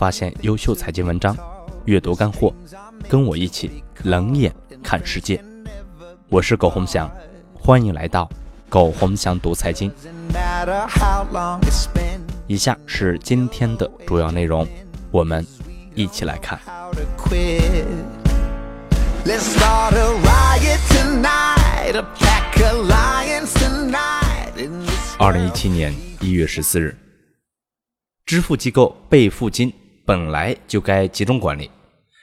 发现优秀财经文章，阅读干货，跟我一起冷眼看世界。我是苟洪翔，欢迎来到苟洪翔读财经。以下是今天的主要内容，我们一起来看。二零一七年一月十四日，支付机构备付金本来就该集中管理，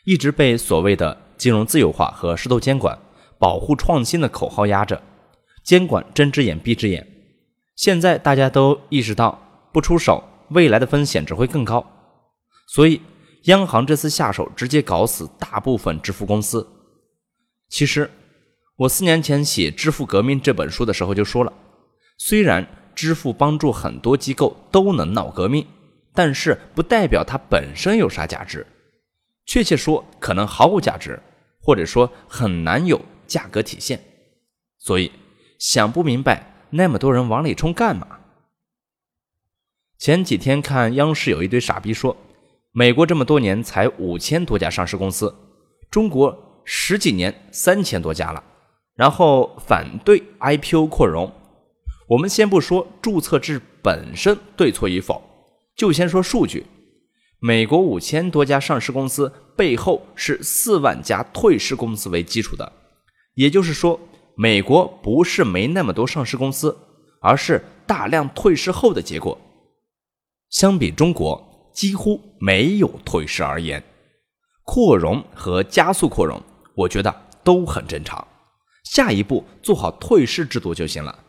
一直被所谓的金融自由化和适度监管、保护创新的口号压着，监管睁只眼闭只眼。现在大家都意识到，不出手，未来的风险只会更高，所以央行这次下手，直接搞死大部分支付公司。其实，我四年前写《支付革命》这本书的时候就说了，虽然支付帮助很多机构都能闹革命，但是不代表它本身有啥价值。确切说，可能毫无价值，或者说很难有价格体现。所以，想不明白那么多人往里冲干嘛？前几天看央视有一堆傻逼说，美国这么多年才五千多家上市公司，中国。十几年三千多家了，然后反对 IPO 扩容。我们先不说注册制本身对错与否，就先说数据。美国五千多家上市公司背后是四万家退市公司为基础的，也就是说，美国不是没那么多上市公司，而是大量退市后的结果。相比中国，几乎没有退市而言，扩容和加速扩容。我觉得都很正常，下一步做好退市制度就行了。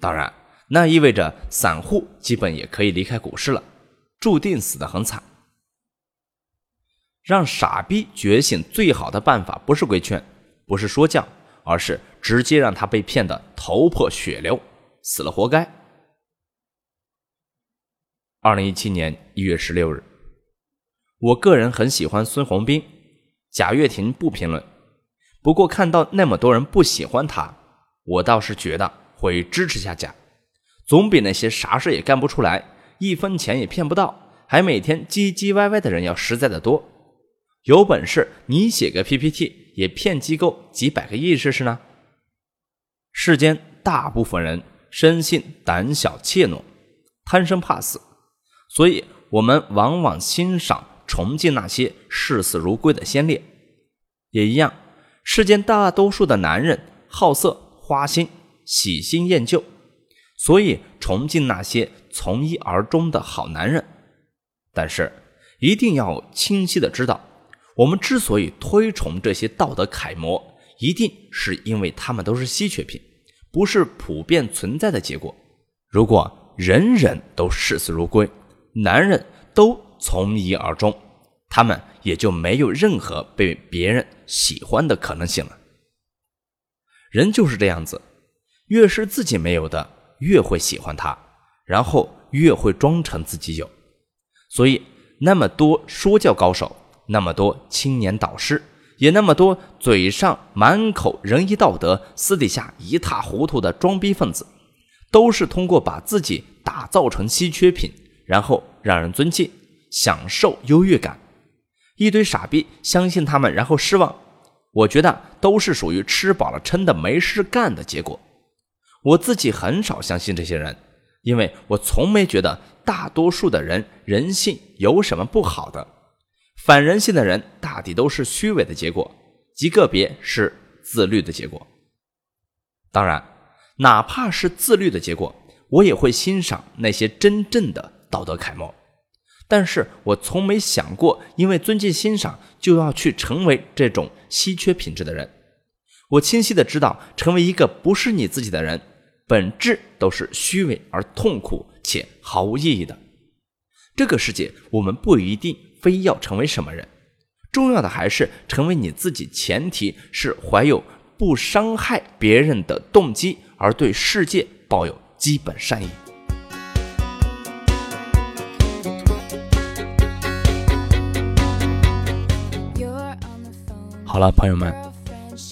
当然，那意味着散户基本也可以离开股市了，注定死得很惨。让傻逼觉醒最好的办法不是规劝，不是说教，而是直接让他被骗得头破血流，死了活该。二零一七年一月十六日，我个人很喜欢孙宏斌。贾跃亭不评论，不过看到那么多人不喜欢他，我倒是觉得会支持下贾，总比那些啥事也干不出来，一分钱也骗不到，还每天唧唧歪歪的人要实在的多。有本事你写个 PPT 也骗机构几百个亿试试呢？世间大部分人生性胆小怯懦，贪生怕死，所以我们往往欣赏。崇敬那些视死如归的先烈，也一样。世间大多数的男人好色、花心、喜新厌旧，所以崇敬那些从一而终的好男人。但是，一定要清晰的知道，我们之所以推崇这些道德楷模，一定是因为他们都是稀缺品，不是普遍存在的结果。如果人人都视死如归，男人都。从一而终，他们也就没有任何被别人喜欢的可能性了。人就是这样子，越是自己没有的，越会喜欢他，然后越会装成自己有。所以，那么多说教高手，那么多青年导师，也那么多嘴上满口仁义道德，私底下一塌糊涂的装逼分子，都是通过把自己打造成稀缺品，然后让人尊敬。享受优越感，一堆傻逼相信他们，然后失望。我觉得都是属于吃饱了撑的没事干的结果。我自己很少相信这些人，因为我从没觉得大多数的人人性有什么不好的。反人性的人大抵都是虚伪的结果，极个别是自律的结果。当然，哪怕是自律的结果，我也会欣赏那些真正的道德楷模。但是我从没想过，因为尊敬欣赏就要去成为这种稀缺品质的人。我清晰的知道，成为一个不是你自己的人，本质都是虚伪而痛苦且毫无意义的。这个世界，我们不一定非要成为什么人，重要的还是成为你自己。前提是怀有不伤害别人的动机，而对世界抱有基本善意。好了，朋友们，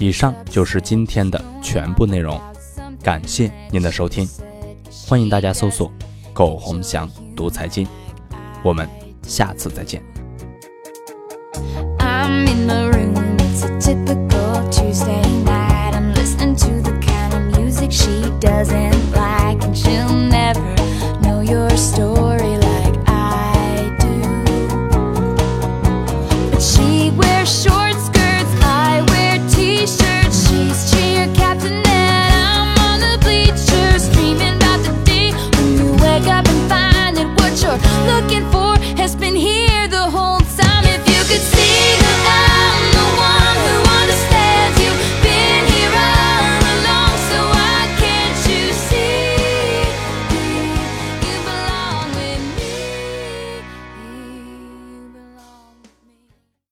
以上就是今天的全部内容，感谢您的收听，欢迎大家搜索“苟洪祥读财经”，我们下次再见。I'm in the room, it's a typical